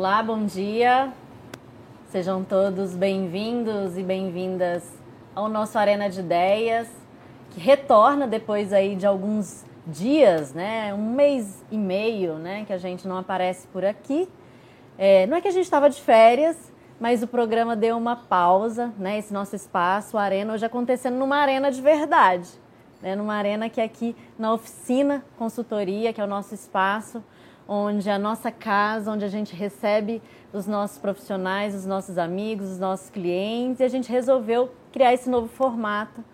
Olá, bom dia. Sejam todos bem-vindos e bem-vindas ao nosso Arena de Ideias, que retorna depois aí de alguns dias, né? Um mês e meio, né? Que a gente não aparece por aqui. É, não é que a gente estava de férias, mas o programa deu uma pausa, né? Esse nosso espaço, a Arena, hoje acontecendo numa arena de verdade, né? Numa arena que é aqui na oficina consultoria, que é o nosso espaço onde a nossa casa, onde a gente recebe os nossos profissionais, os nossos amigos, os nossos clientes, e a gente resolveu criar esse novo formato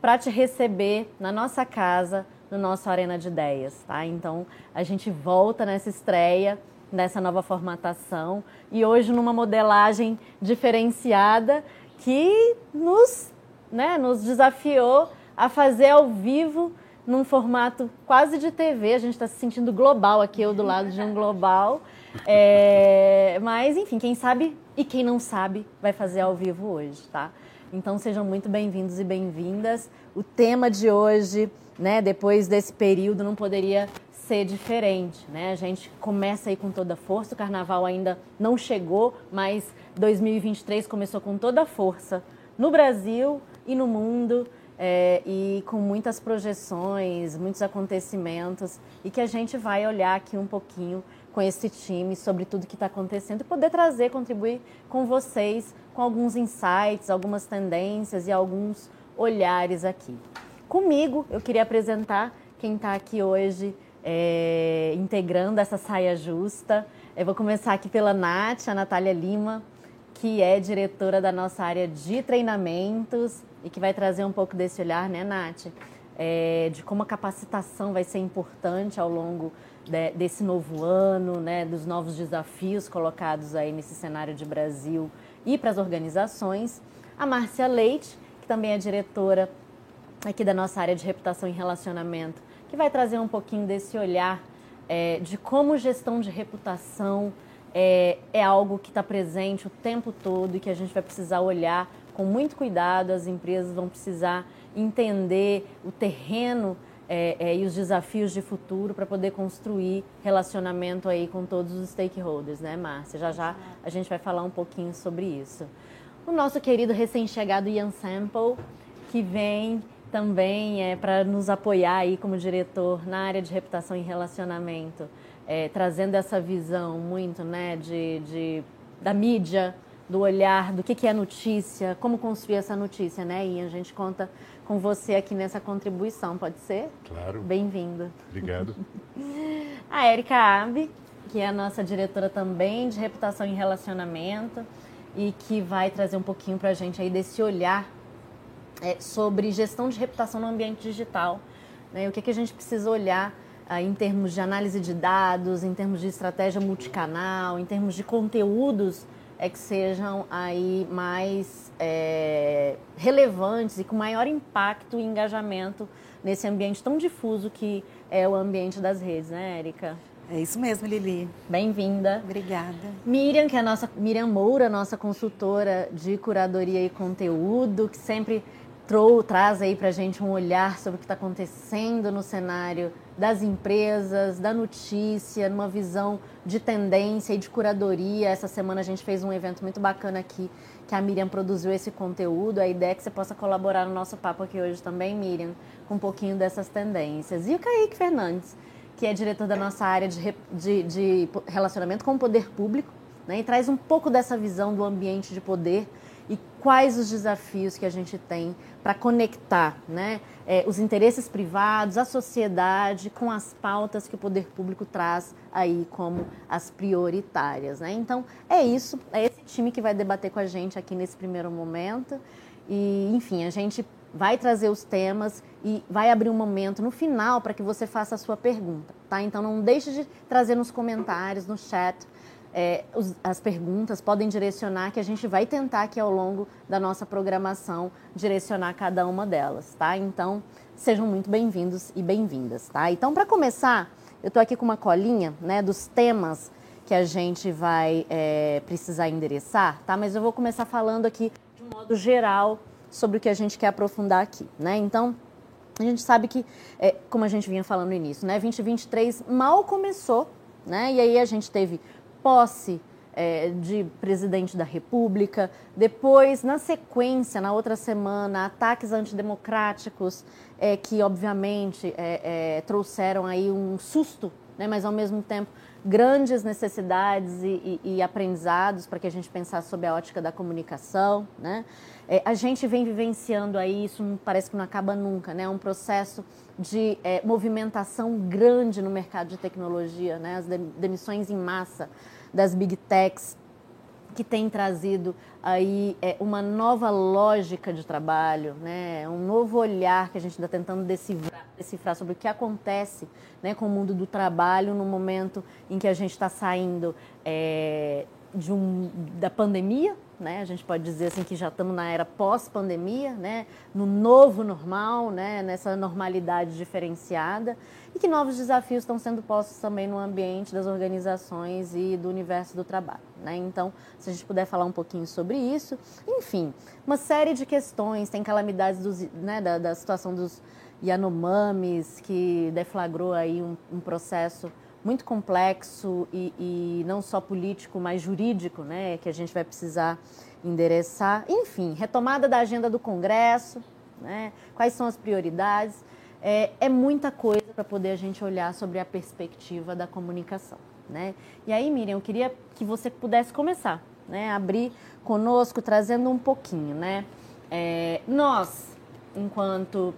para te receber na nossa casa, no nosso Arena de Ideias, tá? Então, a gente volta nessa estreia, nessa nova formatação, e hoje numa modelagem diferenciada que nos, né, nos desafiou a fazer ao vivo num formato quase de TV. A gente está se sentindo global aqui, eu do lado de um global. É, mas, enfim, quem sabe e quem não sabe vai fazer ao vivo hoje, tá? Então sejam muito bem-vindos e bem-vindas. O tema de hoje, né, depois desse período, não poderia ser diferente, né? A gente começa aí com toda força. O carnaval ainda não chegou, mas 2023 começou com toda força no Brasil e no mundo é, e com muitas projeções, muitos acontecimentos e que a gente vai olhar aqui um pouquinho com esse time sobre tudo que está acontecendo e poder trazer, contribuir com vocês com alguns insights, algumas tendências e alguns olhares aqui. Comigo, eu queria apresentar quem está aqui hoje é, integrando essa saia justa. Eu vou começar aqui pela Nath, a Natália Lima, que é diretora da nossa área de treinamentos e que vai trazer um pouco desse olhar, né, Nath? É, de como a capacitação vai ser importante ao longo de, desse novo ano, né, dos novos desafios colocados aí nesse cenário de Brasil e para as organizações. A Márcia Leite, que também é diretora aqui da nossa área de reputação e relacionamento, que vai trazer um pouquinho desse olhar é, de como gestão de reputação é, é algo que está presente o tempo todo e que a gente vai precisar olhar com muito cuidado, as empresas vão precisar entender o terreno é, é, e os desafios de futuro para poder construir relacionamento aí com todos os stakeholders, né, Márcia? Já já a gente vai falar um pouquinho sobre isso. O nosso querido recém-chegado Ian Sample, que vem também é, para nos apoiar aí como diretor na área de reputação e relacionamento é, trazendo essa visão muito né, de, de, da mídia, do olhar, do que, que é notícia, como construir essa notícia, né, Ian? A gente conta com você aqui nessa contribuição, pode ser? Claro. Bem-vindo. Obrigado. a Erika Abe, que é a nossa diretora também de reputação e relacionamento e que vai trazer um pouquinho para a gente aí desse olhar é, sobre gestão de reputação no ambiente digital. Né? O que, que a gente precisa olhar em termos de análise de dados, em termos de estratégia multicanal, em termos de conteúdos é que sejam aí mais é, relevantes e com maior impacto e engajamento nesse ambiente tão difuso que é o ambiente das redes, né, Érica? É isso mesmo, Lili. Bem-vinda. Obrigada. Miriam, que é a nossa Miriam Moura, nossa consultora de curadoria e conteúdo, que sempre trou, traz aí para a gente um olhar sobre o que está acontecendo no cenário das empresas, da notícia, numa visão de tendência e de curadoria. Essa semana a gente fez um evento muito bacana aqui, que a Miriam produziu esse conteúdo. A ideia é que você possa colaborar no nosso papo aqui hoje também, Miriam, com um pouquinho dessas tendências. E o Kaique Fernandes, que é diretor da nossa área de, de, de relacionamento com o poder público, né, e traz um pouco dessa visão do ambiente de poder quais os desafios que a gente tem para conectar né, é, os interesses privados, a sociedade com as pautas que o poder público traz aí como as prioritárias. Né? Então, é isso, é esse time que vai debater com a gente aqui nesse primeiro momento. E, enfim, a gente vai trazer os temas e vai abrir um momento no final para que você faça a sua pergunta, tá? Então não deixe de trazer nos comentários, no chat, é, os, as perguntas, podem direcionar, que a gente vai tentar aqui ao longo da nossa programação direcionar cada uma delas, tá? Então, sejam muito bem-vindos e bem-vindas, tá? Então, para começar, eu estou aqui com uma colinha, né, dos temas que a gente vai é, precisar endereçar, tá? Mas eu vou começar falando aqui de um modo geral sobre o que a gente quer aprofundar aqui, né? Então, a gente sabe que, é, como a gente vinha falando no início, né, 2023 mal começou, né? E aí a gente teve posse é, de presidente da República. Depois, na sequência, na outra semana, ataques antidemocráticos é, que, obviamente, é, é trouxeram aí um susto, né, mas ao mesmo tempo grandes necessidades e, e, e aprendizados para que a gente pensasse sobre a ótica da comunicação, né? É, a gente vem vivenciando aí, isso parece que não acaba nunca, né? Um processo de é, movimentação grande no mercado de tecnologia, né? As demissões em massa das big techs, que tem trazido aí é, uma nova lógica de trabalho, né? um novo olhar que a gente está tentando decifrar, decifrar, sobre o que acontece né, com o mundo do trabalho no momento em que a gente está saindo é, de um, da pandemia, né? A gente pode dizer assim que já estamos na era pós-pandemia, né? No novo normal, né? Nessa normalidade diferenciada e que novos desafios estão sendo postos também no ambiente das organizações e do universo do trabalho, né? Então, se a gente puder falar um pouquinho sobre isso, enfim, uma série de questões, tem calamidades dos, né? da, da situação dos Yanomamis que deflagrou aí um, um processo muito complexo e, e, não só político, mas jurídico, né, que a gente vai precisar endereçar. Enfim, retomada da agenda do Congresso, né, quais são as prioridades. É, é muita coisa para poder a gente olhar sobre a perspectiva da comunicação. Né? E aí, Miriam, eu queria que você pudesse começar, né, abrir conosco, trazendo um pouquinho. Né? É, nós, enquanto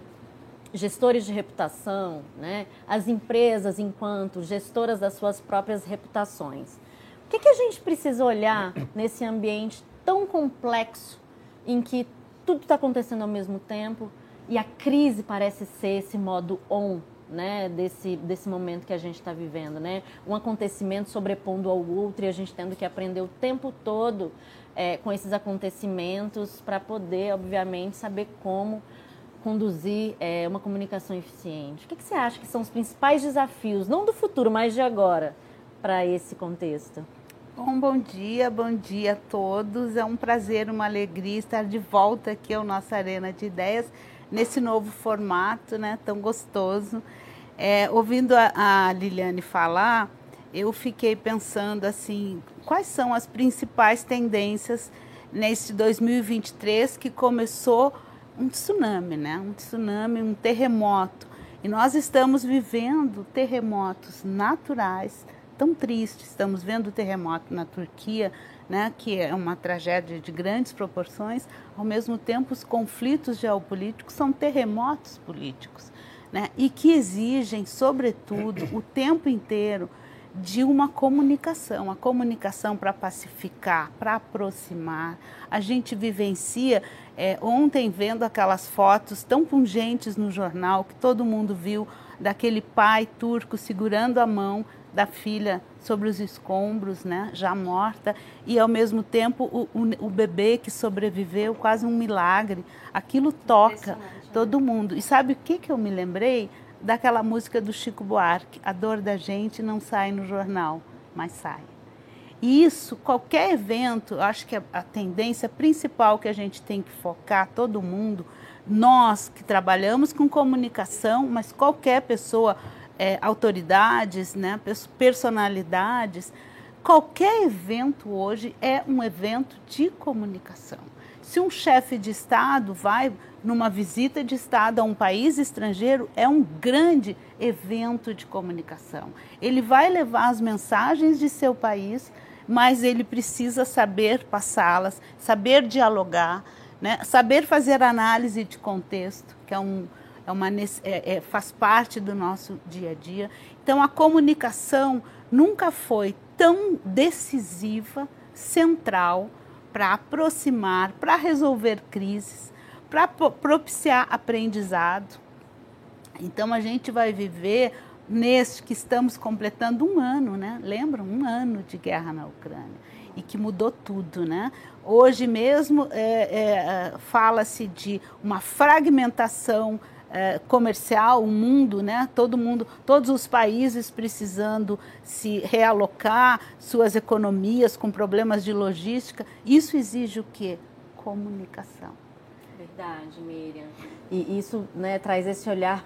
gestores de reputação, né? as empresas enquanto gestoras das suas próprias reputações. O que, que a gente precisa olhar nesse ambiente tão complexo em que tudo está acontecendo ao mesmo tempo e a crise parece ser esse modo on né, desse, desse momento que a gente está vivendo, né? Um acontecimento sobrepondo ao outro e a gente tendo que aprender o tempo todo é, com esses acontecimentos para poder, obviamente, saber como conduzir é, uma comunicação eficiente? O que, que, você acha que são os principais desafios, não do futuro, mas de agora, para esse contexto? Bom, bom dia, bom dia a todos. É um prazer, uma alegria estar de volta aqui ao nossa Arena de Ideias, nesse novo formato, né, tão gostoso. É, ouvindo a, a Liliane falar, eu fiquei pensando assim, quais são as principais tendências nesse 2023 que começou um tsunami, né? Um tsunami, um terremoto. E nós estamos vivendo terremotos naturais tão tristes. Estamos vendo o terremoto na Turquia, né, que é uma tragédia de grandes proporções. Ao mesmo tempo, os conflitos geopolíticos são terremotos políticos, né, e que exigem, sobretudo, o tempo inteiro de uma comunicação, a comunicação para pacificar, para aproximar. A gente vivencia é, ontem vendo aquelas fotos tão pungentes no jornal que todo mundo viu daquele pai turco segurando a mão da filha sobre os escombros, né, já morta, e ao mesmo tempo o, o, o bebê que sobreviveu, quase um milagre. Aquilo toca né? todo mundo. E sabe o que, que eu me lembrei? Daquela música do Chico Buarque, a dor da gente não sai no jornal, mas sai. E isso, qualquer evento, acho que a, a tendência principal que a gente tem que focar, todo mundo, nós que trabalhamos com comunicação, mas qualquer pessoa, é, autoridades, né, personalidades, qualquer evento hoje é um evento de comunicação. Se um chefe de Estado vai numa visita de Estado a um país estrangeiro, é um grande evento de comunicação. Ele vai levar as mensagens de seu país, mas ele precisa saber passá-las, saber dialogar, né? saber fazer análise de contexto, que é um, é uma, é, é, faz parte do nosso dia a dia. Então, a comunicação nunca foi tão decisiva, central, para aproximar, para resolver crises, para propiciar aprendizado. Então a gente vai viver neste que estamos completando um ano, né? Lembram? Um ano de guerra na Ucrânia e que mudou tudo, né? Hoje mesmo é, é, fala-se de uma fragmentação é, comercial, o mundo, né? Todo mundo, todos os países precisando se realocar suas economias com problemas de logística. Isso exige o quê? Comunicação. Verdade, Miriam. E isso né, traz esse olhar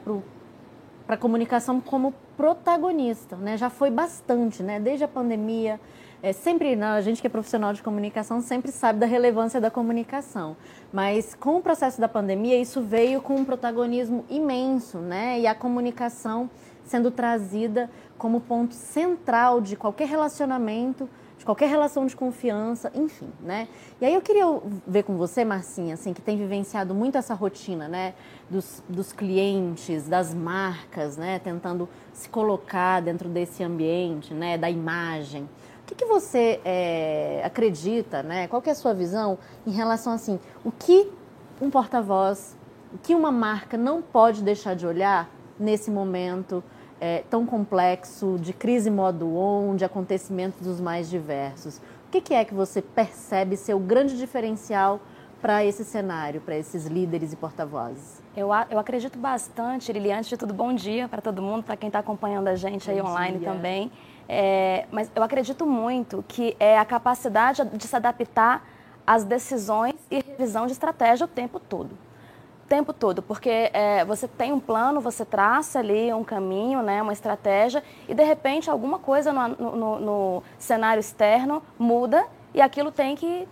para a comunicação como protagonista, né? Já foi bastante, né? Desde a pandemia, é, sempre, né, a gente que é profissional de comunicação sempre sabe da relevância da comunicação. Mas com o processo da pandemia, isso veio com um protagonismo imenso, né? E a comunicação sendo trazida como ponto central de qualquer relacionamento, de qualquer relação de confiança, enfim, né? E aí eu queria ver com você, Marcinha, assim, que tem vivenciado muito essa rotina, né? Dos, dos clientes, das marcas, né? Tentando se colocar dentro desse ambiente, né? Da imagem. O que, que você é, acredita, né? Qual é a sua visão em relação assim, o que um porta-voz, o que uma marca não pode deixar de olhar nesse momento é, tão complexo de crise modo on, de acontecimentos dos mais diversos? O que, que é que você percebe ser o grande diferencial para esse cenário, para esses líderes e porta-vozes? Eu, eu acredito bastante, Lili, antes de tudo, bom dia para todo mundo, para quem está acompanhando a gente bom aí online dia. também. É, mas eu acredito muito que é a capacidade de se adaptar às decisões e revisão de estratégia o tempo todo. O tempo todo, porque é, você tem um plano, você traça ali um caminho, né, uma estratégia, e de repente alguma coisa no, no, no cenário externo muda e aquilo tem que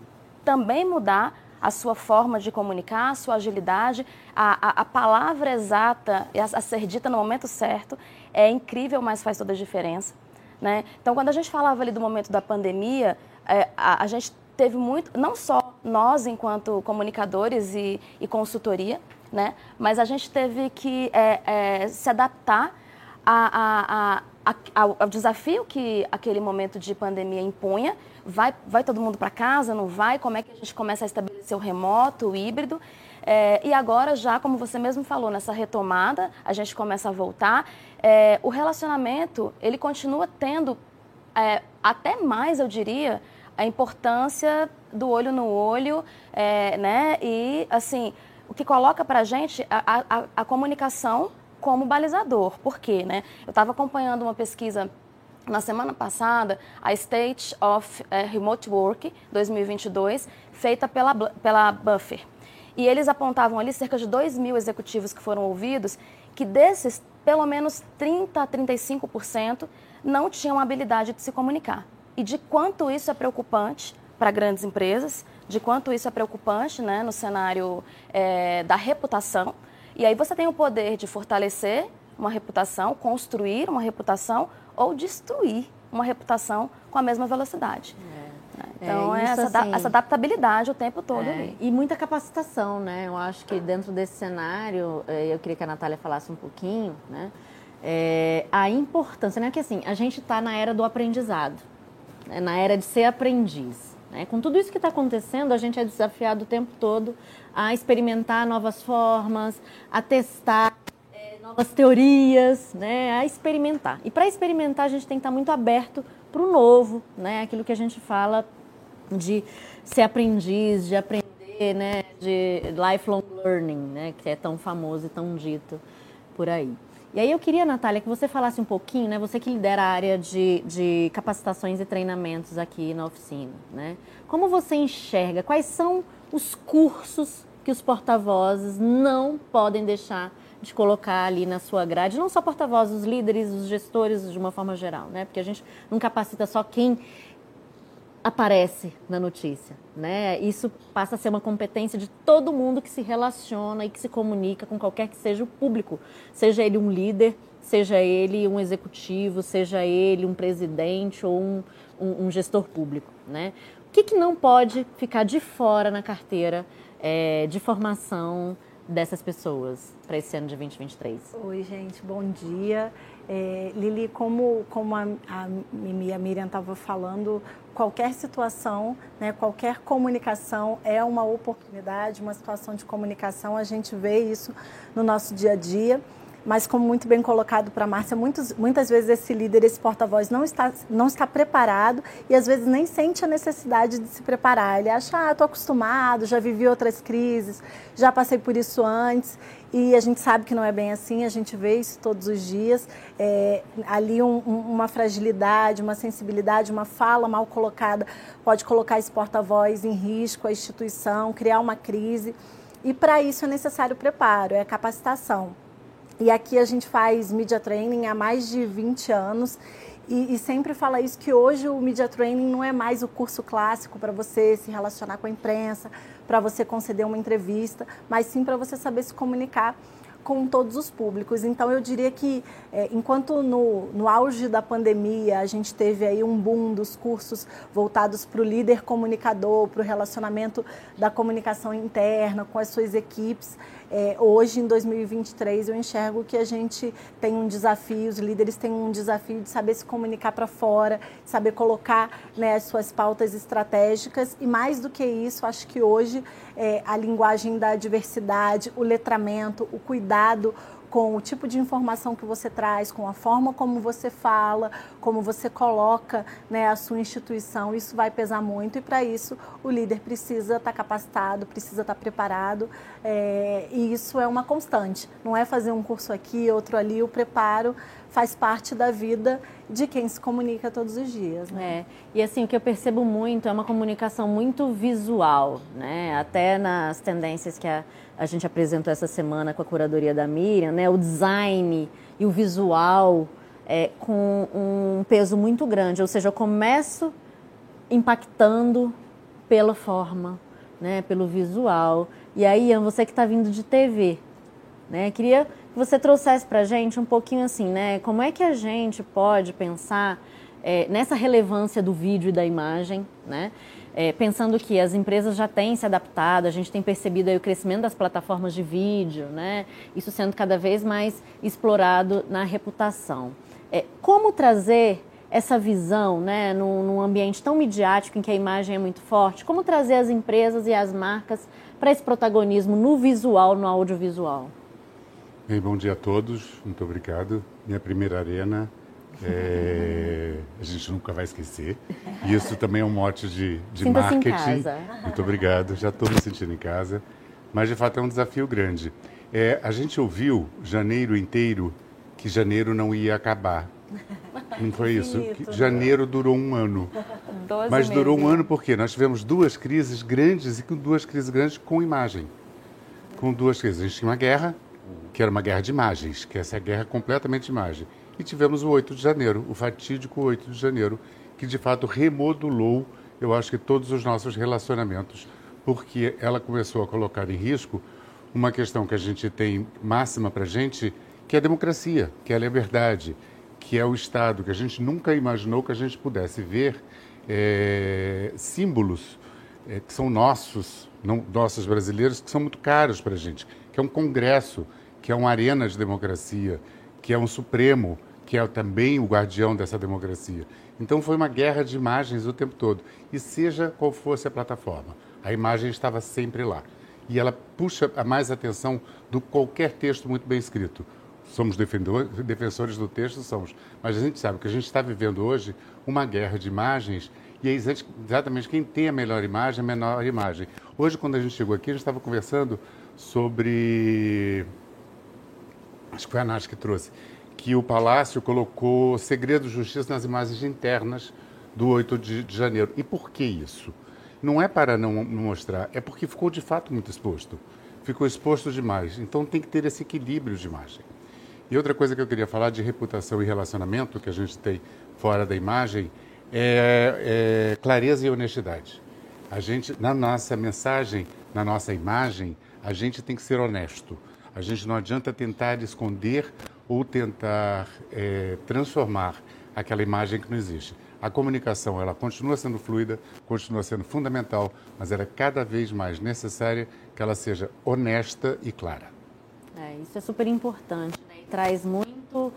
também mudar a sua forma de comunicar, a sua agilidade, a, a, a palavra exata a, a ser dita no momento certo é incrível, mas faz toda a diferença. Né? Então, quando a gente falava ali do momento da pandemia, é, a, a, gente teve muito, não só nós enquanto comunicadores e, e consultoria, né? mas a gente teve que é, é, se adaptar a, a, ao, ao, desafio que aquele momento de pandemia impunha. Vai, vai todo mundo para casa, não vai? Como é que a gente começa a estabelecer o remoto, o híbrido? É, e agora, já como você mesmo falou, nessa retomada, a gente começa a voltar. É, o relacionamento, ele continua tendo, é, até mais, eu diria, a importância do olho no olho, é, né? E, assim, o que coloca para a gente a, comunicação como balizador. Por quê, né? Eu estava acompanhando uma pesquisa na semana passada, a State of é, Remote Work 2022, feita pela, pela Buffer. E eles apontavam ali cerca de 2 mil executivos que foram ouvidos, que desses, pelo menos 30 a 35% não tinham habilidade de se comunicar. E de quanto isso é preocupante para grandes empresas, de quanto isso é preocupante né, no cenário é, da reputação. E aí você tem o poder de fortalecer uma reputação, construir uma reputação ou destruir uma reputação com a mesma velocidade. É. Então, é, é essa, assim, essa, adaptabilidade o tempo todo é, ali. E muita capacitação, né? Eu acho que dentro desse cenário, é, eu queria que a Natália falasse um pouquinho, né? É, a importância, né? Que assim, a gente está na era do aprendizado, né? na era de ser aprendiz. Né? Com tudo isso que está acontecendo, a gente é desafiado o tempo todo a experimentar novas formas, a testar é, novas teorias, né? a experimentar. E para experimentar, a gente tem que estar tá muito aberto para o novo, né? aquilo que a gente fala de ser aprendiz, de aprender, né, de lifelong learning, né, que é tão famoso e tão dito por aí. E aí eu queria, Natália, que você falasse um pouquinho, né, você que lidera a área de, de capacitações e treinamentos aqui na oficina, né? Como você enxerga, quais são os cursos que os porta-vozes não podem deixar de colocar ali na sua grade, não só porta-vozes, os líderes, os gestores de uma forma geral, né? Porque a gente não capacita só quem aparece na notícia, né? Isso passa a ser uma competência de todo mundo que se relaciona e que se comunica com qualquer que seja o público, seja ele um líder, seja ele um executivo, seja ele um presidente ou um, um, um gestor público, né? O que, que, não pode ficar de fora na carteira é, de formação dessas pessoas para esse ano de 2023? Oi, gente, bom dia. É, Lili, como, como a, a a Miriam estavam falando, qualquer situação, né, qualquer comunicação é uma oportunidade, uma situação de comunicação, a gente vê isso no nosso dia a dia mas como muito bem colocado para a Márcia, muitos, muitas vezes esse líder, esse porta-voz não está, não está preparado e às vezes nem sente a necessidade de se preparar. Ele acha, ah, estou acostumado, já vivi outras crises, já passei por isso antes. E a gente sabe que não é bem assim, a gente vê isso todos os dias. É, ali um, um, uma fragilidade, uma sensibilidade, uma fala mal colocada pode colocar esse porta-voz em risco, a instituição, criar uma crise. E para isso é necessário preparo, é capacitação. E aqui a gente faz media training há mais de 20 anos e, e, sempre fala isso que hoje o media training não é mais o curso clássico para você se relacionar com a imprensa, para você conceder uma entrevista, mas sim para você saber se comunicar com todos os públicos. Então, eu diria que, é, enquanto no, no auge da pandemia a gente teve aí um boom dos cursos voltados para o líder comunicador, para o relacionamento da comunicação interna com as suas equipes, é, hoje, em 2023, eu enxergo que a gente tem um desafio, os líderes têm um desafio de saber se comunicar para fora, saber colocar né, as suas pautas estratégicas. E, mais do que isso, acho que hoje é, a linguagem da diversidade, o letramento, o cuidado com o tipo de informação que você traz, com a forma como você fala, como você coloca né, a sua instituição, isso vai pesar muito e para isso o líder precisa estar tá capacitado, precisa estar tá preparado é, e isso é uma constante. Não é fazer um curso aqui, outro ali, o preparo faz parte da vida de quem se comunica todos os dias. Né? É. E assim, o que eu percebo muito é uma comunicação muito visual, né? Até nas tendências que a, a gente apresentou essa semana com a curadoria da Miriam, né? O design e o visual é, com um peso muito grande. Ou seja, eu começo impactando pela forma, né? Pelo visual. E aí, Ian, você que está vindo de TV, né? Queria que você trouxesse para a gente um pouquinho assim, né? Como é que a gente pode pensar é, nessa relevância do vídeo e da imagem, né? É, pensando que as empresas já têm se adaptado, a gente tem percebido o crescimento das plataformas de vídeo, né? Isso sendo cada vez mais explorado na reputação. É, como trazer essa visão, né, num, num ambiente tão midiático em que a imagem é muito forte? Como trazer as empresas e as marcas para esse protagonismo no visual, no audiovisual? Bem, bom dia a todos, muito obrigado. Minha primeira arena, é... a gente nunca vai esquecer. E isso também é um mote de, de marketing. Em casa. Muito obrigado, já estou me sentindo em casa. Mas de fato é um desafio grande. É, a gente ouviu janeiro inteiro que janeiro não ia acabar. Não foi isso? Que janeiro durou um ano. Mas durou um ano porque nós tivemos duas crises grandes e com duas crises grandes com imagem. Com duas crises. A gente tinha uma guerra que era uma guerra de imagens, que essa é a guerra completamente de imagem. E tivemos o 8 de janeiro, o fatídico 8 de janeiro, que de fato remodulou, eu acho que todos os nossos relacionamentos, porque ela começou a colocar em risco uma questão que a gente tem máxima para a gente, que é a democracia, que é a liberdade, que é o Estado, que a gente nunca imaginou que a gente pudesse ver é, símbolos é, que são nossos, não nossos brasileiros, que são muito caros para a gente, que é um congresso, que é uma arena de democracia, que é um Supremo, que é também o guardião dessa democracia. Então foi uma guerra de imagens o tempo todo. E seja qual fosse a plataforma, a imagem estava sempre lá. E ela puxa a mais atenção do qualquer texto muito bem escrito. Somos defensores do texto, somos. Mas a gente sabe que a gente está vivendo hoje uma guerra de imagens e é exatamente quem tem a melhor imagem, a menor imagem. Hoje, quando a gente chegou aqui, a gente estava conversando sobre acho que foi a Nath que trouxe, que o Palácio colocou segredo de justiça nas imagens internas do 8 de, de janeiro. E por que isso? Não é para não, mostrar, é porque ficou de fato muito exposto. Ficou exposto demais. Então tem que ter esse equilíbrio de imagem. E outra coisa que eu queria falar de reputação e relacionamento que a gente tem fora da imagem é, é clareza e honestidade. A gente, na nossa mensagem, na nossa imagem, a gente tem que ser honesto. A gente não adianta tentar esconder ou tentar é, transformar aquela imagem que não existe. A comunicação ela continua sendo fluida, continua sendo fundamental, mas ela é cada vez mais necessária que ela seja honesta e clara. É, isso é super importante né? e traz muito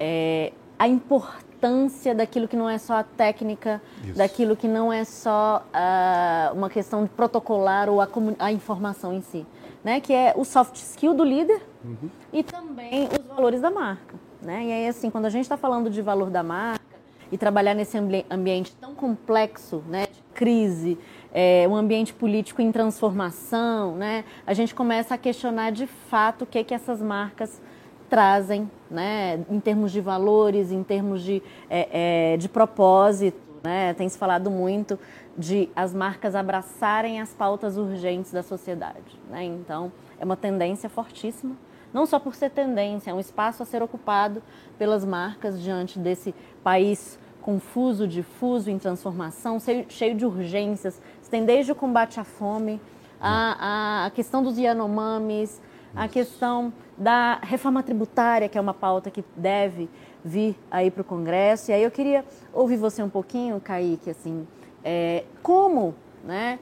é, a importância daquilo que não é só a técnica, isso. daquilo que não é só uh, uma questão de protocolar ou a, a informação em si né, que é o soft skill do líder uhum. e também os valores da marca. Né? E aí, assim, quando a gente está falando de valor da marca e trabalhar nesse ambi ambiente tão complexo, né, de crise, é, um ambiente político em transformação, né, a gente começa a questionar de fato o que, que essas marcas trazem, né, em termos de valores, em termos de, é, é, de propósito. Né? Tem se falado muito de as marcas abraçarem as pautas urgentes da sociedade. Né? Então, é uma tendência fortíssima não só por ser tendência, é um espaço a ser ocupado pelas marcas diante desse país confuso, difuso, em transformação, cheio de urgências. Tem desde o combate à fome, a, a questão dos Yanomamis, a questão da reforma tributária, que é uma pauta que deve vir aí para o Congresso. E aí eu queria ouvir você um pouquinho, Kaique, assim, é, como né,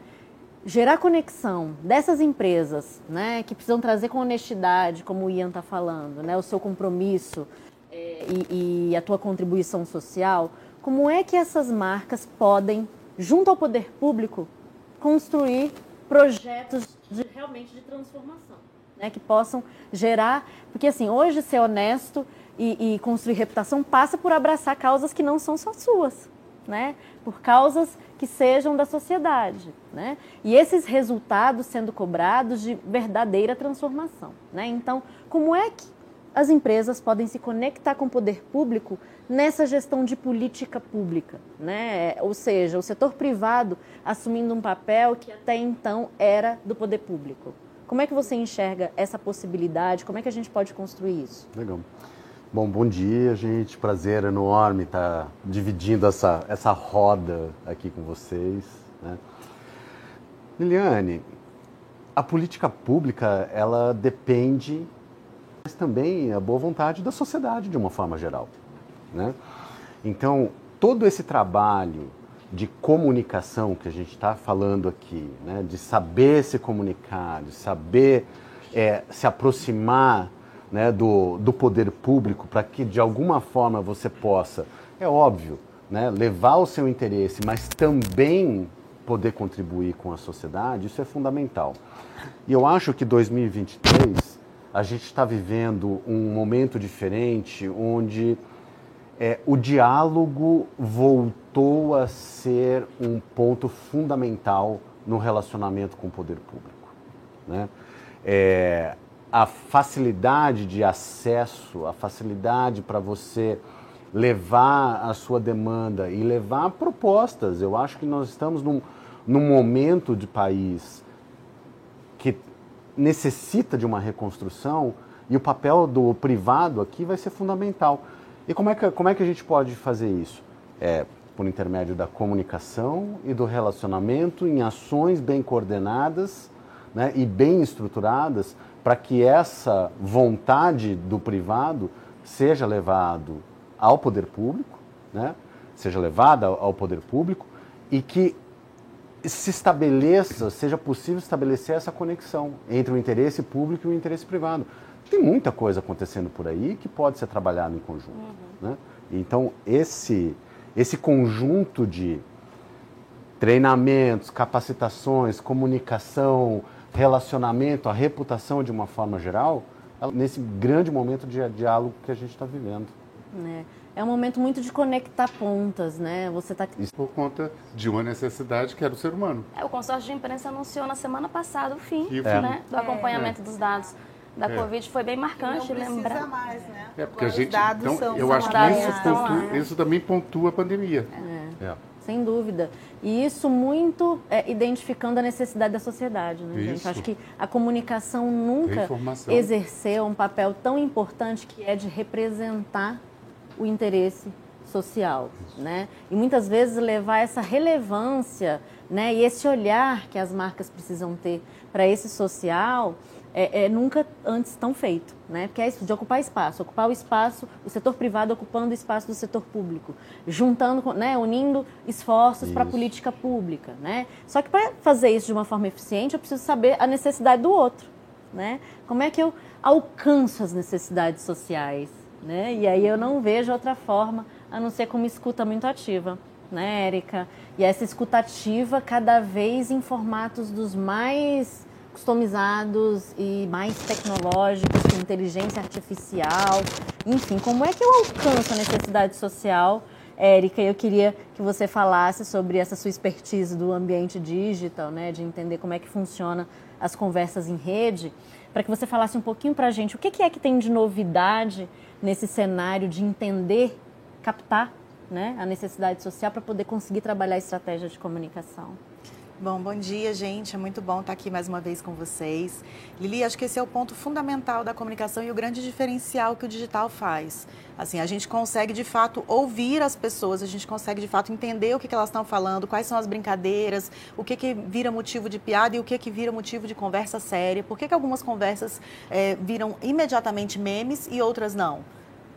gerar conexão dessas empresas né, que precisam trazer com honestidade, como o Ian está falando, né, o seu compromisso é, e, e a tua contribuição social, como é que essas marcas podem, junto ao poder público, construir projetos de, realmente de transformação, né, que possam gerar, porque assim hoje ser honesto e, e construir reputação passa por abraçar causas que não são só suas, né, por causas que sejam da sociedade, né? E esses resultados sendo cobrados de verdadeira transformação, né? Então, como é que as empresas podem se conectar com o poder público nessa gestão de política pública, né? Ou seja, o setor privado assumindo um papel que até então era do poder público. Como é que você enxerga essa possibilidade? Como é que a gente pode construir isso? Legal. Bom, bom dia, gente. Prazer enorme estar dividindo essa, essa roda aqui com vocês. Né? Liliane, a política pública, ela depende, mas também a boa vontade da sociedade de uma forma geral. Né? Então, todo esse trabalho de comunicação que a gente está falando aqui, né? de saber se comunicar, de saber é, se aproximar né, do, do poder público para que de alguma forma você possa, é óbvio, né, levar o seu interesse, mas também poder contribuir com a sociedade, isso é fundamental. E eu acho que 2023 a gente está vivendo um momento diferente onde é, o diálogo voltou a ser um ponto fundamental no relacionamento com o poder público. Né? É, a facilidade de acesso, a facilidade para você levar a sua demanda e levar propostas. Eu acho que nós estamos num, num momento de país que necessita de uma reconstrução e o papel do privado aqui vai ser fundamental. E como é que, como é que a gente pode fazer isso? É por intermédio da comunicação e do relacionamento em ações bem coordenadas né, e bem estruturadas para que essa vontade do privado seja levado ao poder público, né, seja levada ao poder público e que se estabeleça, seja possível estabelecer essa conexão entre o interesse público e o interesse privado tem muita coisa acontecendo por aí que pode ser trabalhado em conjunto. Uhum. Né? Então, esse, esse conjunto de treinamentos, capacitações, comunicação, relacionamento, a reputação de uma forma geral, nesse grande momento de diálogo que a gente está vivendo. É. é um momento muito de conectar pontas, né? Você tá... Isso por conta de uma necessidade que era o ser humano. É, o consórcio de imprensa anunciou na semana passada o fim é. né, do acompanhamento é. dos dados da é. Covid foi bem marcante não lembrar. mais, né? É porque Agora a gente, dados então, eu acho que isso, pontua, isso, também pontua a pandemia. É. é. Sem dúvida. E isso muito é, identificando a necessidade da sociedade, né, gente? Acho que a comunicação nunca exerceu um papel tão importante que é de representar o interesse social, né? E muitas vezes levar essa relevância, né? E esse olhar que as marcas precisam ter para esse social é, é, nunca antes tão feito, né? Porque é isso de ocupar espaço, ocupar o espaço, o setor privado ocupando o espaço do setor público, juntando, né, unindo esforços para a política pública, né? Só que para fazer isso de uma forma eficiente, eu preciso saber a necessidade do outro, né? Como é que eu alcanço as necessidades sociais, né? E aí eu não vejo outra forma a não ser com uma escuta muito ativa, né, Érica? E essa escutativa cada vez em formatos dos mais customizados e mais tecnológicos, com inteligência artificial. Enfim, como é que eu alcanço a necessidade social? Érica, eu queria que você falasse sobre essa sua expertise do ambiente digital, né, de entender como é que funciona as conversas em rede, para que você falasse um pouquinho para a gente o que é que tem de novidade nesse cenário de entender, captar né, a necessidade social para poder conseguir trabalhar a estratégia de comunicação. Bom, bom dia, gente. É muito bom estar aqui mais uma vez com vocês. Lili, acho que esse é o ponto fundamental da comunicação e o grande diferencial que o digital faz. Assim, a gente consegue de fato ouvir as pessoas, a gente consegue de fato entender o que, que elas estão falando, quais são as brincadeiras, o que, que vira motivo de piada e o que, que vira motivo de conversa séria. Por que, que algumas conversas é, viram imediatamente memes e outras não?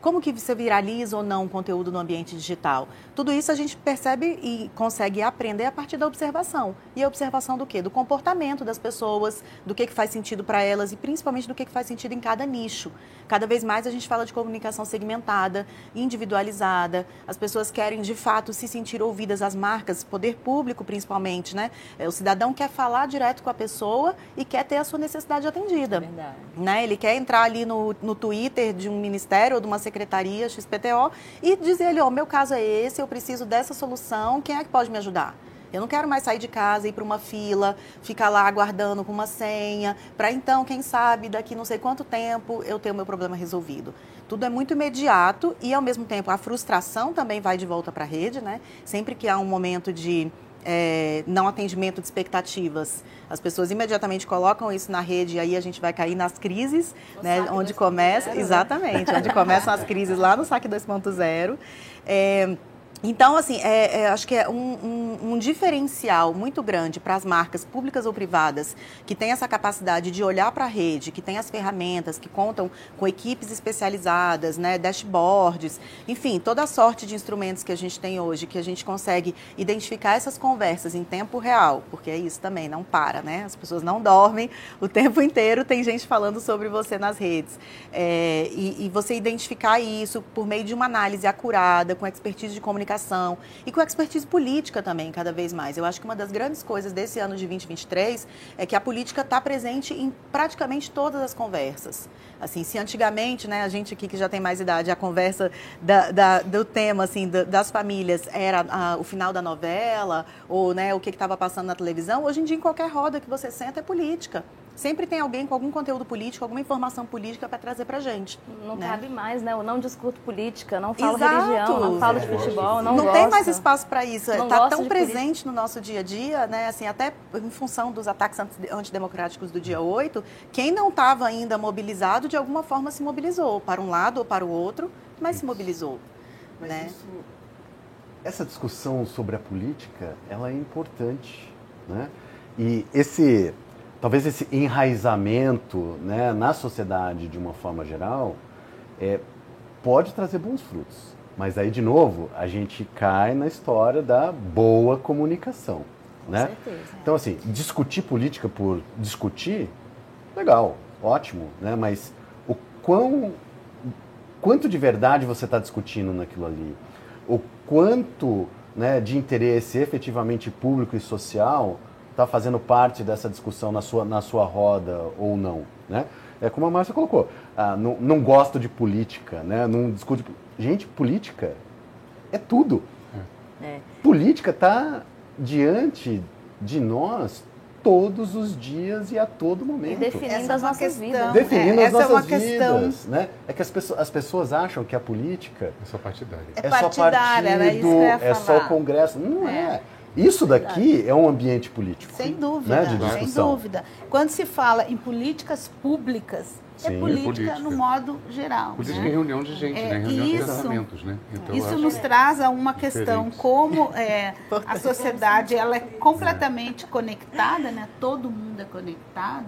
como que você viraliza ou não um conteúdo no ambiente digital. Tudo isso a gente percebe e consegue aprender a partir da observação. E a observação do quê? Do comportamento das pessoas, do que, que faz sentido para elas e principalmente do que, que faz sentido em cada nicho. Cada vez mais a gente fala de comunicação segmentada, individualizada. As pessoas querem, de fato, se sentir ouvidas, as marcas, poder público principalmente, né? O cidadão quer falar direto com a pessoa e quer ter a sua necessidade atendida. É verdade. Né? Ele quer entrar ali no, no Twitter de um ministério ou de uma secretaria secretaria XPTO e dizer ali, ó, oh, meu caso é esse, eu preciso dessa solução, quem é que pode me ajudar? Eu não quero mais sair de casa, ir para uma fila, ficar lá aguardando com uma senha, para então, quem sabe, daqui não sei quanto tempo eu ter o meu problema resolvido. Tudo é muito imediato e, ao mesmo tempo, a frustração também vai de volta para a rede, né? Sempre que há um momento de é, não atendimento de expectativas. As pessoas imediatamente colocam isso na rede e aí a gente vai cair nas crises, né, onde começa, né? exatamente, onde começam as crises lá no saque 2.0. É, então, assim, é, é, acho que é um, um, um diferencial muito grande para as marcas públicas ou privadas que têm essa capacidade de olhar para a rede, que têm as ferramentas, que contam com equipes especializadas, né, dashboards, enfim, toda a sorte de instrumentos que a gente tem hoje, que a gente consegue identificar essas conversas em tempo real, porque é isso também, não para, né? As pessoas não dormem o tempo inteiro, tem gente falando sobre você nas redes. É, e, e você identificar isso por meio de uma análise acurada, com expertise de comunicação comunicação e com expertise política também, cada vez mais. Eu acho que uma das grandes coisas desse ano de 2023 é que a política está presente em praticamente todas as conversas. Assim, se antigamente, né, a gente aqui que já tem mais idade, a conversa da, da, do tema assim, da, das famílias era a, o final da novela ou né, o que estava passando na televisão, hoje em dia em qualquer roda que você senta é política sempre tem alguém com algum conteúdo político, alguma informação política para trazer para gente. Não né? cabe mais, né? Eu não discuto política, não falo Exato. religião, não falo de futebol, não Não gosto. tem mais espaço para isso. Está tão presente política. no nosso dia a dia, né? Assim, até em função dos ataques antidemocráticos do dia 8, quem não estava ainda mobilizado, de alguma forma se mobilizou, para um lado ou para o outro, mas se mobilizou. Mas né? Isso, essa discussão sobre a política, ela é importante, né? E esse talvez esse enraizamento né, na sociedade de uma forma geral é, pode trazer bons frutos. Mas aí, de novo, a gente cai na história da boa comunicação. Com né? certeza. Então, assim, discutir política por discutir, legal, ótimo, né? mas o quão, quanto de verdade você está discutindo naquilo ali? O quanto né, de interesse efetivamente público e social está fazendo parte dessa discussão na sua, na sua roda ou não. Né? É como a Márcia colocou, ah, não, não gosto de política, né? não discute. Gente, política é tudo. É. Política está diante de nós todos os dias e a todo momento. E definindo essa é as nossas questão, vidas. Definindo é, as nossas é uma questão... vidas. Né? É que as pessoas, as pessoas acham que a política é só partidária. É, é só partido, é só o Congresso. Não é. é. Isso daqui é um ambiente político. Sem dúvida, né, sem dúvida. Quando se fala em políticas públicas, é Sim, é política, política, no modo geral. Política né? em reunião de gente, é, né? Reunião isso, de pensamentos, né? Então, isso nos traz a uma questão como é, a sociedade ela é completamente conectada, né? Todo mundo é conectado.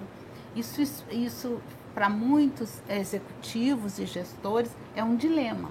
Isso, isso, isso para muitos executivos e gestores é um dilema.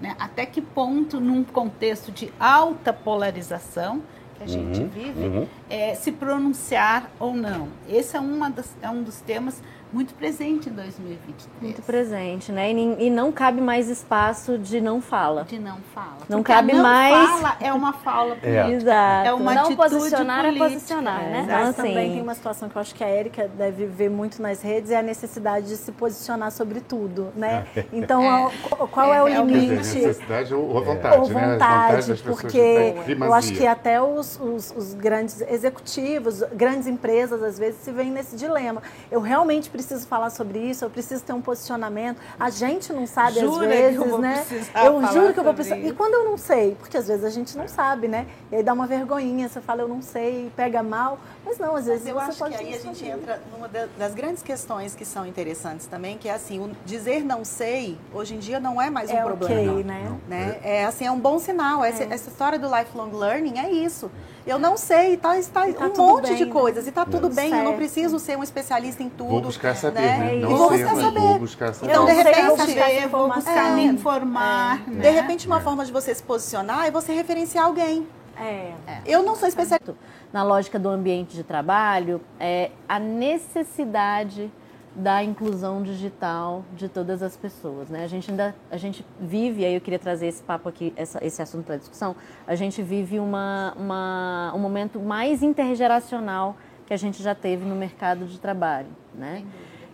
Né? Até que ponto, num contexto de alta polarização, que a gente uhum, vive, uhum. É, se pronunciar ou não. Esse é, uma das, é um dos temas muito presente em 2023. Muito presente, né? E, e, não cabe mais espaço de não fala. De não fala. Não Porque cabe não mais. fala é uma fala é. Exato. É uma não posicionar política. é posicionar, né? Então, assim, também tem uma situação que eu acho que a Érica deve ver muito nas redes é a necessidade de se posicionar sobre tudo, né? É. Então, é. qual é, o limite? necessidade ou, a vontade, ou né? vontade, né? porque eu acho que até os, os, os grandes executivos, grandes empresas, às vezes, se veem nesse dilema. Eu realmente preciso preciso falar sobre isso, eu preciso ter um posicionamento. A gente não sabe Jura às vezes, eu né? Eu juro que eu vou precisar. E quando eu não sei, porque às vezes a gente não sabe, né? E aí dá uma vergonhinha, você fala eu não sei, pega mal, mas não, às vezes mas eu você acho pode que aí a gente entra numa das grandes questões que são interessantes também, que é assim, o dizer não sei, hoje em dia não é mais um é problema. Okay, né? né? É assim, é um bom sinal. Essa, é. essa história do lifelong learning é isso. Eu não sei, tá, está tá um monte bem, de né? coisas, e está tudo bem, certo. eu não preciso ser um especialista em tudo. Vou buscar saber, né? né? Não vou sei, buscar saber. Vou buscar saber. Então, de repente, vou buscar é, me informar. É. Né? De repente, uma forma de você se posicionar é você referenciar alguém. É. Eu não sou especialista. Na lógica do ambiente de trabalho, é a necessidade da inclusão digital de todas as pessoas. Né? A gente ainda a gente vive, aí eu queria trazer esse papo aqui, essa, esse assunto para discussão, a gente vive uma, uma, um momento mais intergeracional que a gente já teve no mercado de trabalho. Né?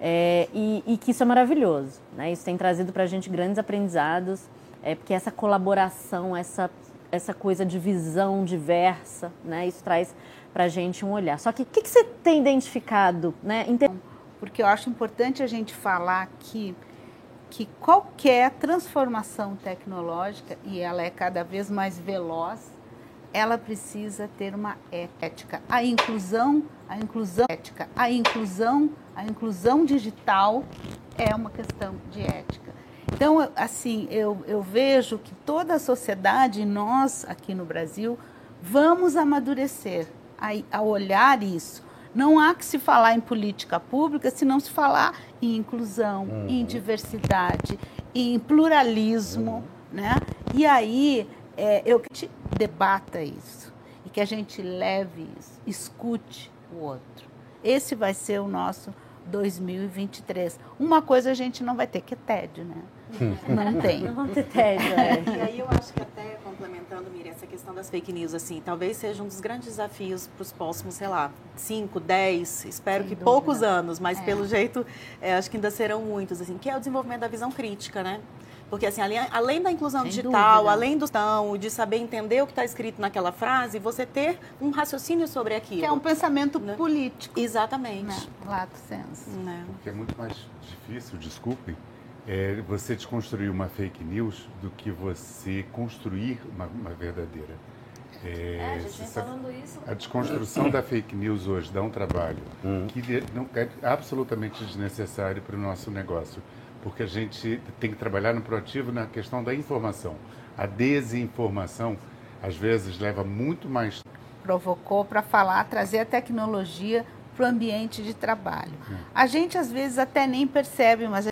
É, e, e, que isso é maravilhoso. Né? Isso tem trazido para a gente grandes aprendizados, é, porque essa colaboração, essa, essa coisa de visão diversa, né? isso traz para a gente um olhar. Só que o que, que, você tem identificado? Né? Inter porque eu acho importante a gente falar que, que qualquer transformação tecnológica, e ela é cada vez mais veloz, ela precisa ter uma ética. A inclusão, a inclusão ética, a inclusão, a inclusão digital é uma questão de ética. Então, assim, eu, eu vejo que toda a sociedade, nós aqui no Brasil, vamos amadurecer a, a olhar isso. Não há que se falar em política pública se não se falar em inclusão, uhum. em diversidade, em pluralismo, uhum. né? E aí é, eu que te debata isso e que a gente leve isso, escute o outro. Esse vai ser o nosso 2023. Uma coisa a gente não vai ter que é tédio, né? Não tem. Não vamos ter tédio, é. E aí eu acho que até complementando, Miriam, essa questão das fake news, assim, talvez seja um dos grandes desafios para os próximos, sei lá, 5, 10, espero Sem que dúvida. poucos anos, mas é. pelo jeito, é, acho que ainda serão muitos, assim, que é o desenvolvimento da visão crítica, né? Porque, assim, além, além da inclusão Sem digital, dúvida. além do tão, de saber entender o que está escrito naquela frase, você ter um raciocínio sobre aquilo. Que é um pensamento né? político. Exatamente. Né? Lato senso. Né? O que é muito mais difícil, desculpe, é você desconstruir uma fake news do que você construir uma, uma verdadeira. É, é, a gente vem falando isso. A desconstrução da fake news hoje dá um trabalho uhum. que não, é absolutamente desnecessário para o nosso negócio, porque a gente tem que trabalhar no proativo na questão da informação. A desinformação, às vezes, leva muito mais. Provocou para falar, trazer a tecnologia para o ambiente de trabalho. A gente às vezes até nem percebe, mas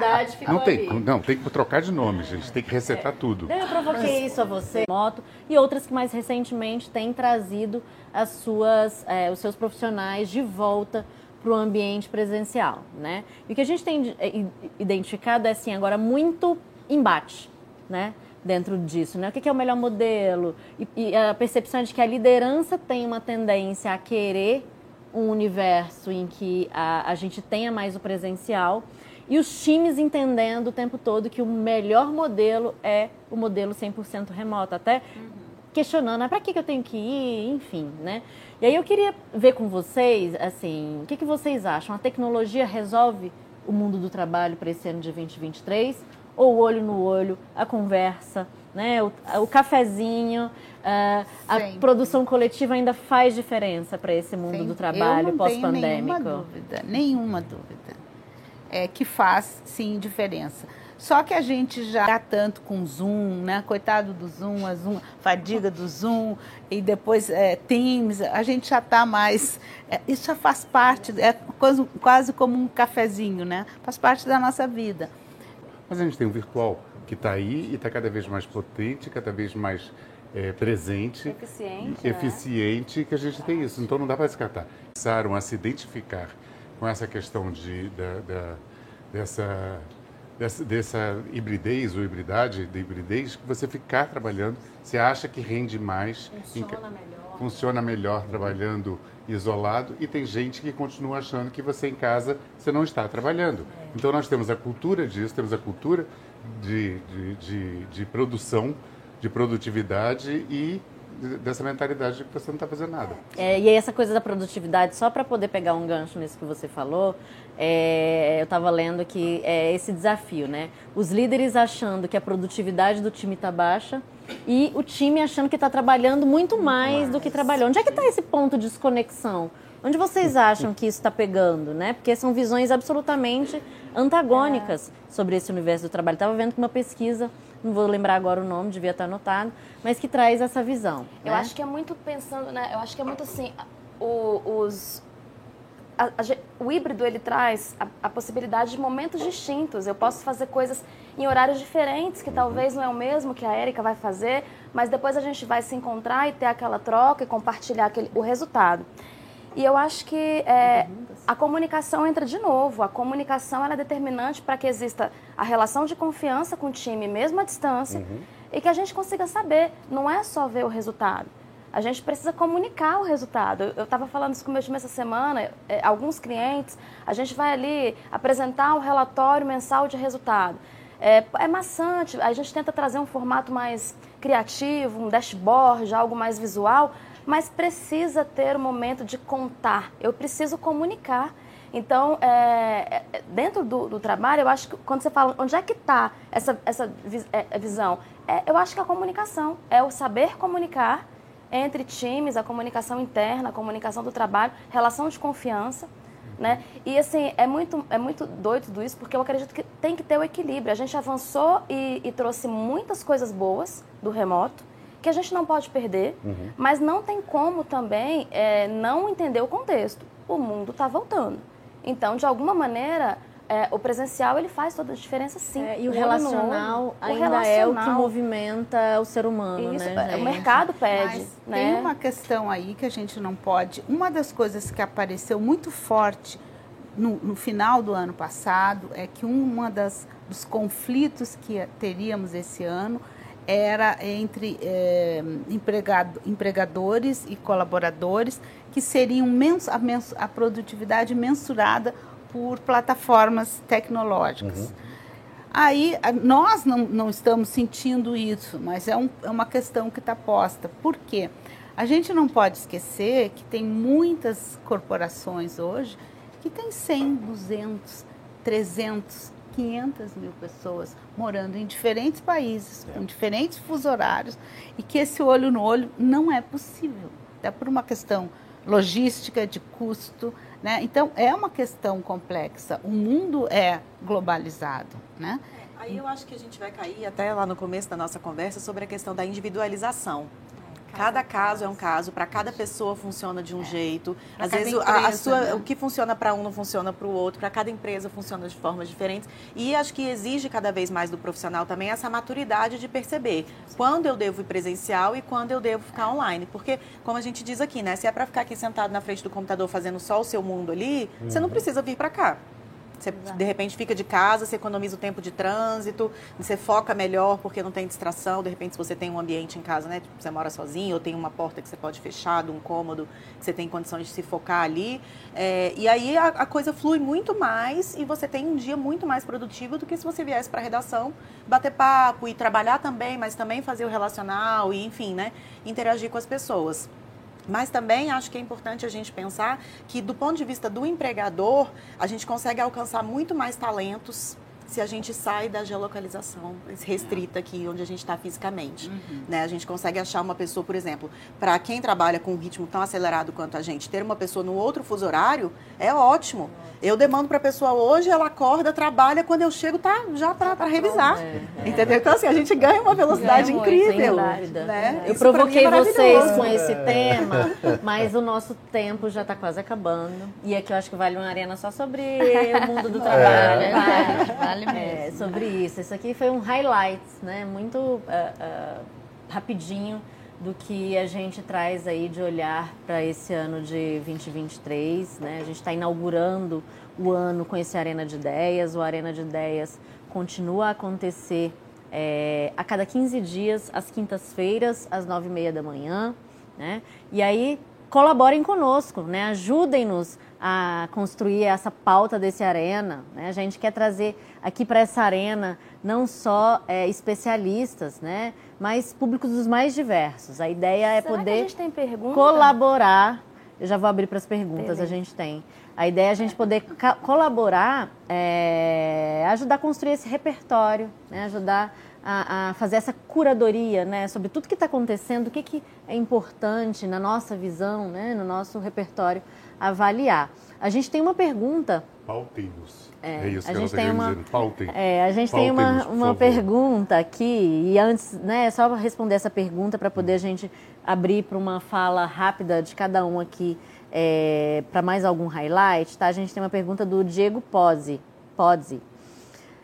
não tem, não tem que trocar de nome, gente, tem que resetar é. tudo. Eu provoquei isso a você, moto e outras que mais recentemente têm trazido as suas, é, os seus profissionais de volta para o ambiente presencial, né? E o que a gente tem é, identificado é assim agora muito embate, né? dentro disso, né? O que é o melhor modelo? E, e, a percepção de que a liderança tem uma tendência a querer um universo em que a, a gente tenha mais o presencial e os times entendendo o tempo todo que o melhor modelo é o modelo 100% remoto, até uhum. questionando, ah, para que, que eu tenho que ir, enfim, né? E aí eu queria ver com vocês, assim, o que, que vocês acham? A tecnologia resolve o mundo do trabalho para esse ano de 2023? Ou olho no olho, a conversa, né? o, o cafezinho, uh, a produção coletiva ainda faz diferença para esse mundo do trabalho pós-pandêmico? Nenhuma dúvida, nenhuma dúvida. É que faz sim diferença. Só que a gente já tá tanto com Zoom, né? Coitado do Zoom, a Zoom, fadiga do Zoom, e depois é, Teams, a gente já está mais. É, isso já faz parte, é quase, quase como um cafezinho, né? Faz parte da nossa vida. Mas a gente tem o virtual que está aí e está cada vez mais potente, cada vez mais é, presente, eficiente, e, eficiente, que a gente tem isso. Então não dá para descartar. Começaram a se identificar com essa questão de, da, da, dessa, dessa, dessa hibridez ou hibridade, da hibridez, que você ficar trabalhando, você acha que rende mais. Funciona melhor. Funciona melhor trabalhando isolado e tem gente que continua achando que você em casa você não está trabalhando. É. Então nós temos a cultura disso, temos a cultura de, de, de, de produção, de produtividade e dessa mentalidade de que você não está fazendo nada. É, e aí essa coisa da produtividade, só para poder pegar um gancho nisso que você falou, é, eu estava lendo que é esse desafio, né? Os líderes achando que a produtividade do time está baixa e o time achando que está trabalhando muito mais do que trabalhou. Onde é que está esse ponto de desconexão? Onde vocês acham que isso está pegando, né? Porque são visões absolutamente antagônicas sobre esse universo do trabalho. Estava vendo que uma pesquisa, não vou lembrar agora o nome, devia estar anotado, mas que traz essa visão. Eu né? acho que é muito pensando, né? Eu acho que é muito assim, o, os a, a, o híbrido ele traz a, a, possibilidade de momentos distintos. Eu posso fazer coisas em horários diferentes, que talvez não é o mesmo que a Érica vai fazer, mas depois a gente vai se encontrar e ter aquela troca e compartilhar aquele, o resultado. E eu acho que é, a comunicação entra de novo. A comunicação é determinante para que exista a relação de confiança com o time, mesmo à distância, uhum. e que a gente consiga saber. Não é só ver o resultado. A gente precisa comunicar o resultado. Eu estava falando isso com o meu time essa semana, é, alguns clientes, a gente vai ali apresentar um relatório mensal de resultado. É, é maçante, a gente tenta trazer um formato mais criativo, um dashboard, algo mais visual, mas precisa ter o um momento de contar. Eu preciso comunicar. Então, é, é, dentro do, do, trabalho, eu acho que quando você fala onde é que está essa, essa é, visão, é, eu acho que a comunicação é o saber comunicar entre times, a comunicação interna, a comunicação do trabalho, relação de confiança. Né? E assim, é muito, é muito doido tudo isso, porque eu acredito que tem que ter o equilíbrio. A gente avançou e, e trouxe muitas coisas boas do remoto, que a gente não pode perder, uhum. mas não tem como também é, não entender o contexto. O mundo está voltando. Então, de alguma maneira, é, o presencial ele faz toda a diferença sim. É, e o relacional ainda o relacional, é o que movimenta o ser humano, Isso, né? Gente? O mercado pede. Mas né? Tem uma questão aí que a gente não pode. Uma das coisas que apareceu muito forte no, no final do ano passado é que uma das dos conflitos que teríamos esse ano era entre é, empregado, empregadores e colaboradores, que seriam mens, a, mens, a, produtividade mensurada por plataformas tecnológicas. Uhum. Aí, nós não, não, estamos sentindo isso, mas é, um, é uma questão que está posta. Por quê? A gente não pode esquecer que tem muitas corporações hoje que têm 100, 200, 300, 500 mil pessoas morando em diferentes países, é. com diferentes fuso horários, e que esse olho no olho não é possível, até por uma questão logística, de custo. Né? Então, é uma questão complexa. O mundo é globalizado. Né? É, aí eu acho que a gente vai cair até lá no começo da nossa conversa sobre a questão da individualização. Cada caso é um caso, para cada pessoa funciona de um é. jeito. Pra Às vezes empresa, a, a sua, né? o que funciona para um não funciona para o outro, para cada empresa funciona de formas diferentes. E acho que exige cada vez mais do profissional também essa maturidade de perceber quando eu devo ir presencial e quando eu devo ficar online. Porque, como a gente diz aqui, né? Se é para ficar aqui sentado na frente do computador fazendo só o seu mundo ali, uhum. você não uhum. precisa vir para cá. Você, de repente, fica de casa, você economiza o tempo de trânsito, você foca melhor porque não tem distração. De repente, se você tem um ambiente em casa, né? Tipo, você mora sozinho ou tem uma porta que você pode fechar, um cômodo, que você tem condições de se focar ali. É, e aí a, a, coisa flui muito mais e você tem um dia muito mais produtivo do que se você viesse para a redação bater papo e trabalhar também, mas também fazer o relacional e, enfim, né? Interagir com as pessoas. Mas também acho que é importante a gente pensar que, do ponto de vista do empregador, a gente consegue alcançar muito mais talentos se a gente sai da geolocalização restrita aqui onde a gente está fisicamente. Uhum. Né? A gente consegue achar uma pessoa, por exemplo, para quem trabalha com um ritmo tão acelerado quanto a gente, ter uma pessoa no outro fuso horário é ótimo. Eu demando para a pessoa hoje, ela acorda, trabalha, quando eu chego tá já para revisar. É, é. Entendeu? Então, assim, a gente ganha uma velocidade ganha incrível. Muito, né? Eu Isso provoquei é vocês com esse tema, mas o nosso tempo já está quase acabando. E aqui eu acho que vale uma arena só sobre o mundo do trabalho. É. Vale, vale mesmo. É, sobre isso. Isso aqui foi um highlight, né? Muito uh, uh, rapidinho do que a gente traz aí de olhar para esse ano de 2023. Né? A gente está inaugurando o ano com esse Arena de Ideias. O Arena de Ideias continua a acontecer é, a cada 15 dias, às quintas-feiras, às 9h30 da manhã. Né? E aí, colaborem conosco, né? ajudem-nos a construir essa pauta desse arena. Né? A gente quer trazer aqui para essa arena não só é, especialistas, né? mas públicos dos mais diversos. A ideia é Será poder a colaborar. Eu já vou abrir para as perguntas, Beleza. a gente tem. A ideia é a gente poder colaborar, é, ajudar a construir esse repertório, né? ajudar a, a, fazer essa curadoria né? sobre tudo que está acontecendo, o que, que é importante na nossa visão, né? no nosso repertório, avaliar. A gente tem uma pergunta. Pautem-nos. É, é, isso que a gente tem uma, dizer. Pautem. É, a gente tem uma, uma pergunta aqui, e antes, né, só responder essa pergunta para poder a gente abrir para uma fala rápida de cada um aqui é, para mais algum highlight, tá? A gente tem uma pergunta do Diego Pozzi. Pozzi.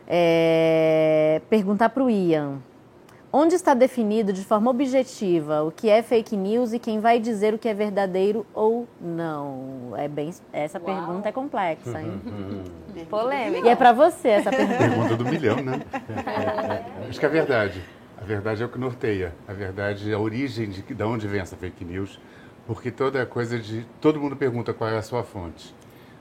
É, perguntar para o Ian. Onde está definido de forma objetiva o que é fake news e quem vai dizer o que é verdadeiro ou não? É bem, essa Uau. pergunta é complexa, hein? Uhum. Polêmica. E é para você essa pergunta. Pergunta do milhão, né? É, acho que é a verdade. A verdade é o que norteia. A verdade é a origem de, de onde vem essa fake news porque toda coisa de. Todo mundo pergunta qual é a sua fonte.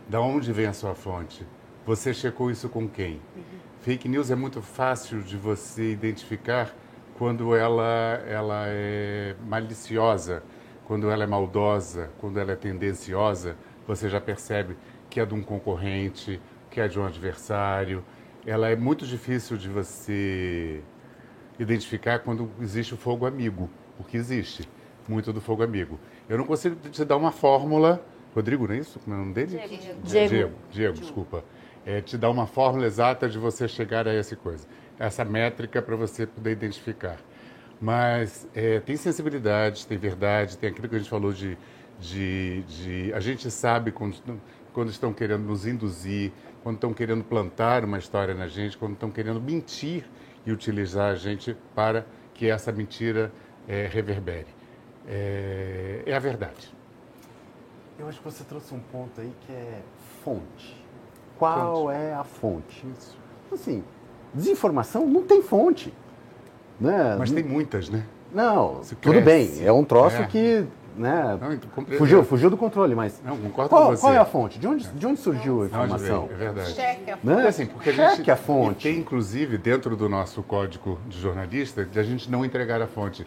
Da onde vem a sua fonte? Você checou isso com quem? Uhum. Fake news é muito fácil de você identificar quando ela, ela é maliciosa, quando ela é maldosa, quando ela é tendenciosa. Você já percebe que é de um concorrente, que é de um adversário. Ela é muito difícil de você identificar quando existe o fogo amigo, porque existe muito do fogo amigo. Eu não consigo te dar uma fórmula. Rodrigo, não é isso? Como é o nome dele? Diego. Diego, Diego, Diego, Diego desculpa. É, te dar uma fórmula exata de você chegar a essa coisa. Essa métrica para você poder identificar. Mas é, tem sensibilidade, tem verdade, tem aquilo que a gente falou de. de, de a gente sabe quando, quando estão querendo nos induzir, quando estão querendo plantar uma história na gente, quando estão querendo mentir e utilizar a gente para que essa mentira é, reverbere é, é a verdade. Eu acho que você trouxe um ponto aí que é fonte. Qual fonte. é a fonte? Isso. Assim, desinformação não tem fonte. Né? Mas tem muitas, né? Não, tudo bem. É um troço é. que né, não, então, fugiu, fugiu do controle, mas não, concordo qual, com você. qual é a fonte? De onde, de onde surgiu a informação? é verdade. Cheque a fonte. Né? Assim, porque a gente a fonte. tem, inclusive, dentro do nosso código de jornalista, de a gente não entregar a fonte.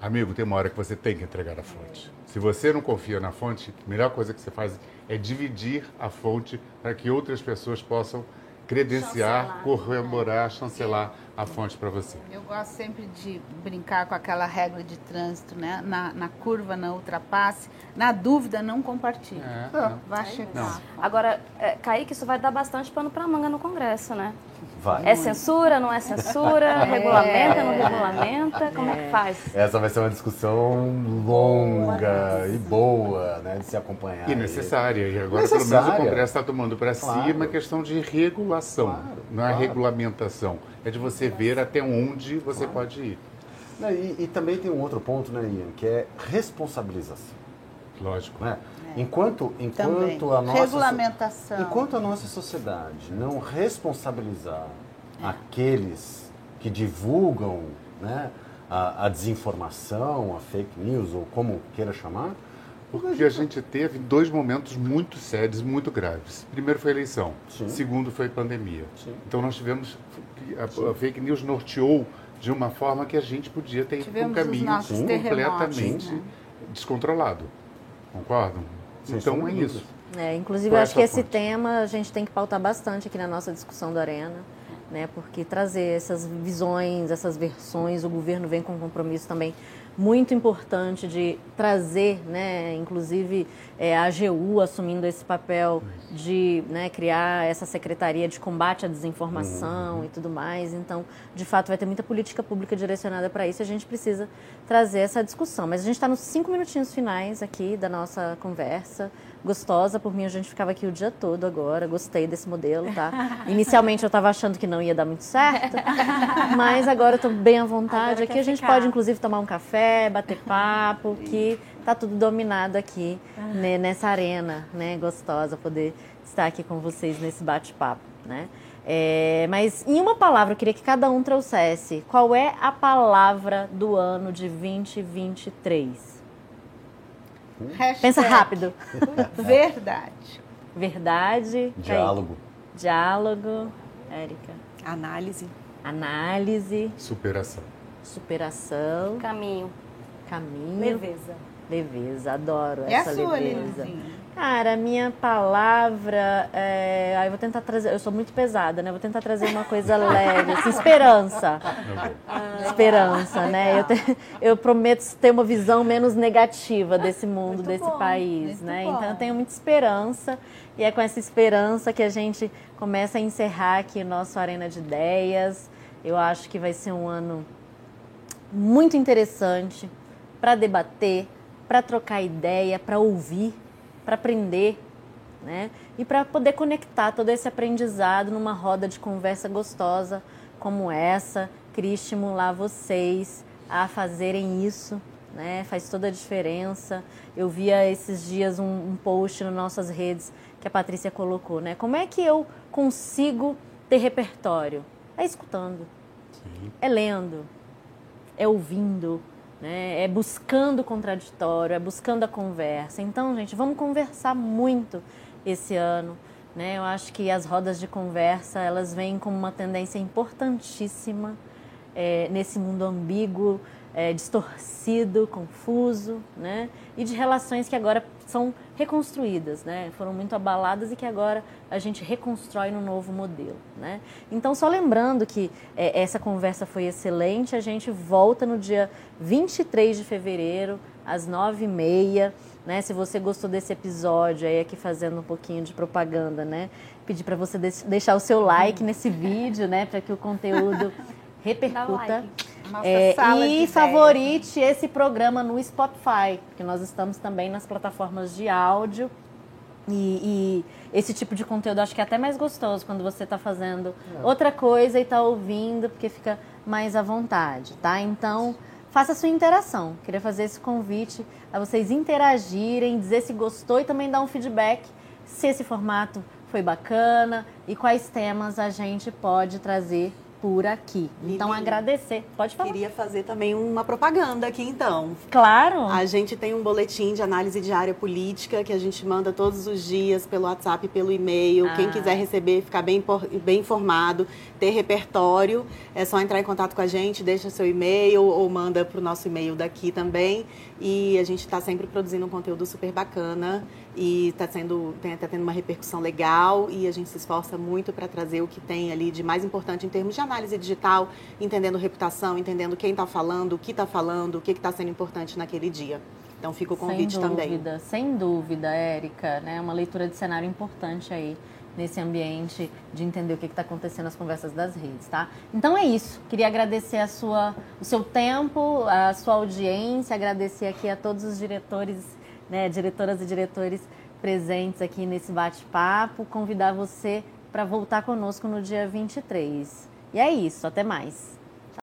Amigo, tem uma hora que você tem que entregar a fonte. Se você não confia na fonte, a melhor coisa que você faz é dividir a fonte para que outras pessoas possam credenciar, chancelar. corroborar, chancelar a fonte para você. Eu gosto sempre de brincar com aquela regra de trânsito, né? Na, na curva, não ultrapasse. Na dúvida, não compartilhe. É, Vá checar. Agora, é, Kaique, isso vai dar bastante pano para manga no Congresso, né? Vai. É censura, não é censura? É. Regulamenta, não regulamenta? Como é que faz? Essa vai ser uma discussão longa e boa, né, de se acompanhar. E necessária. E agora, necessária. pelo menos, o Congresso está tomando para claro. si uma questão de regulação, claro, não é claro. regulamentação. É de você ver até onde você pode ir. E, e, também tem um outro ponto, né, Ian, que é responsabilização. Lógico. Né? Enquanto, enquanto a nossa regulamentação, enquanto a nossa sociedade não responsabilizar é. aqueles que divulgam, né, a, a, desinformação, a fake news ou como queira chamar, porque a gente teve dois momentos muito sérios, muito graves. Primeiro foi a eleição, Sim. segundo foi a pandemia. Sim. Então nós tivemos a, a, fake news norteou de uma forma que a gente podia ter tivemos um caminho completamente né? descontrolado. Concordam? Então é isso. É, inclusive, eu acho que esse tema a gente tem que pautar bastante aqui na nossa discussão da Arena, né? Porque trazer essas visões, essas versões, o governo vem com um compromisso também muito importante de trazer, né, inclusive é, a AGU assumindo esse papel de né, criar essa secretaria de combate à desinformação uhum. e tudo mais. Então, de fato, vai ter muita política pública direcionada para isso e a gente precisa trazer essa discussão. Mas a gente está nos cinco minutinhos finais aqui da nossa conversa gostosa. Por mim, a gente ficava aqui o dia todo agora. Gostei desse modelo, tá? Inicialmente eu estava achando que não ia dar muito certo, mas agora eu estou bem à vontade. Aqui a gente ficar. pode, inclusive, tomar um café, bater papo, que tá tudo dominado aqui né, nessa arena, né? Gostosa poder estar aqui com vocês nesse bate-papo, né? É, mas em uma palavra, eu queria que cada um trouxesse. Qual é a palavra do ano de 2023? Pensa rápido. Verdade. Verdade. Diálogo. Aí. Diálogo. Érica. Análise. Análise. Superação. Superação. Caminho. Caminho. Leveza. Leveza, adoro é essa a sua, leveza. Cara, a minha palavra. É... Aí eu vou tentar trazer. Eu sou muito pesada, né? Vou tentar trazer uma coisa leve. Assim, esperança. Ah, esperança, né? Eu, te... eu, prometo ter uma visão menos negativa desse mundo, muito desse bom, país, né? Bom. Então eu tenho muita esperança. E é com essa esperança que a gente começa a encerrar aqui o nosso Arena de Ideias. Eu acho que vai ser um ano muito interessante para debater, para trocar ideia, para ouvir para aprender, né? E para poder conectar todo esse aprendizado numa roda de conversa gostosa como essa. Queria estimular vocês a fazerem isso, né? Faz toda a diferença. Eu via esses dias um, um post nas nossas redes que a Patrícia colocou, né? Como é que eu consigo ter repertório? É escutando, Sim. é lendo, é ouvindo, né? É buscando o contraditório, é buscando a conversa. Então, gente, vamos conversar muito esse ano. Né? Eu acho que as rodas de conversa elas vêm como uma tendência importantíssima é, nesse mundo ambíguo, é, distorcido, confuso, né? E de relações que agora são reconstruídas, né? Foram muito abaladas e que agora a gente reconstrói no novo modelo, né? Então, só lembrando que é, essa conversa foi excelente, a gente volta no dia 23 de fevereiro, às 9h30, né? Se você gostou desse episódio, aí aqui fazendo um pouquinho de propaganda, né? Pedir para você deixar o seu like nesse vídeo, né? Para que o conteúdo repercuta. É, e favorite esse programa no Spotify, porque nós estamos também nas plataformas de áudio. E, e esse tipo de conteúdo acho que é até mais gostoso quando você está fazendo é. outra coisa e está ouvindo, porque fica mais à vontade, tá? Então, faça a sua interação. Queria fazer esse convite a vocês interagirem, dizer se gostou e também dar um feedback se esse formato foi bacana e quais temas a gente pode trazer por aqui. Então, agradecer. Pode falar. Queria fazer também uma propaganda aqui, então. Claro. A gente tem um boletim de análise diária política que a gente manda todos os dias pelo WhatsApp pelo e-mail. Ah. Quem quiser receber, ficar bem, bem informado, ter repertório, é só entrar em contato com a gente, deixa seu e-mail ou manda para o nosso e-mail daqui também. E a gente está sempre produzindo um conteúdo super bacana e está sendo tá tendo uma repercussão legal e a gente se esforça muito para trazer o que tem ali de mais importante em termos de análise digital, entendendo reputação, entendendo quem está falando, o que está falando, o que está sendo importante naquele dia. Então fica o convite sem dúvida, também. Sem dúvida, Érica, né? Uma leitura de cenário importante aí nesse ambiente de entender o que está acontecendo nas conversas das redes, tá? Então é isso. Queria agradecer a sua, o seu tempo, a sua audiência, agradecer aqui a todos os diretores né, diretoras e diretores presentes aqui nesse bate-papo, convidar você para voltar conosco no dia 23. E é isso, até mais.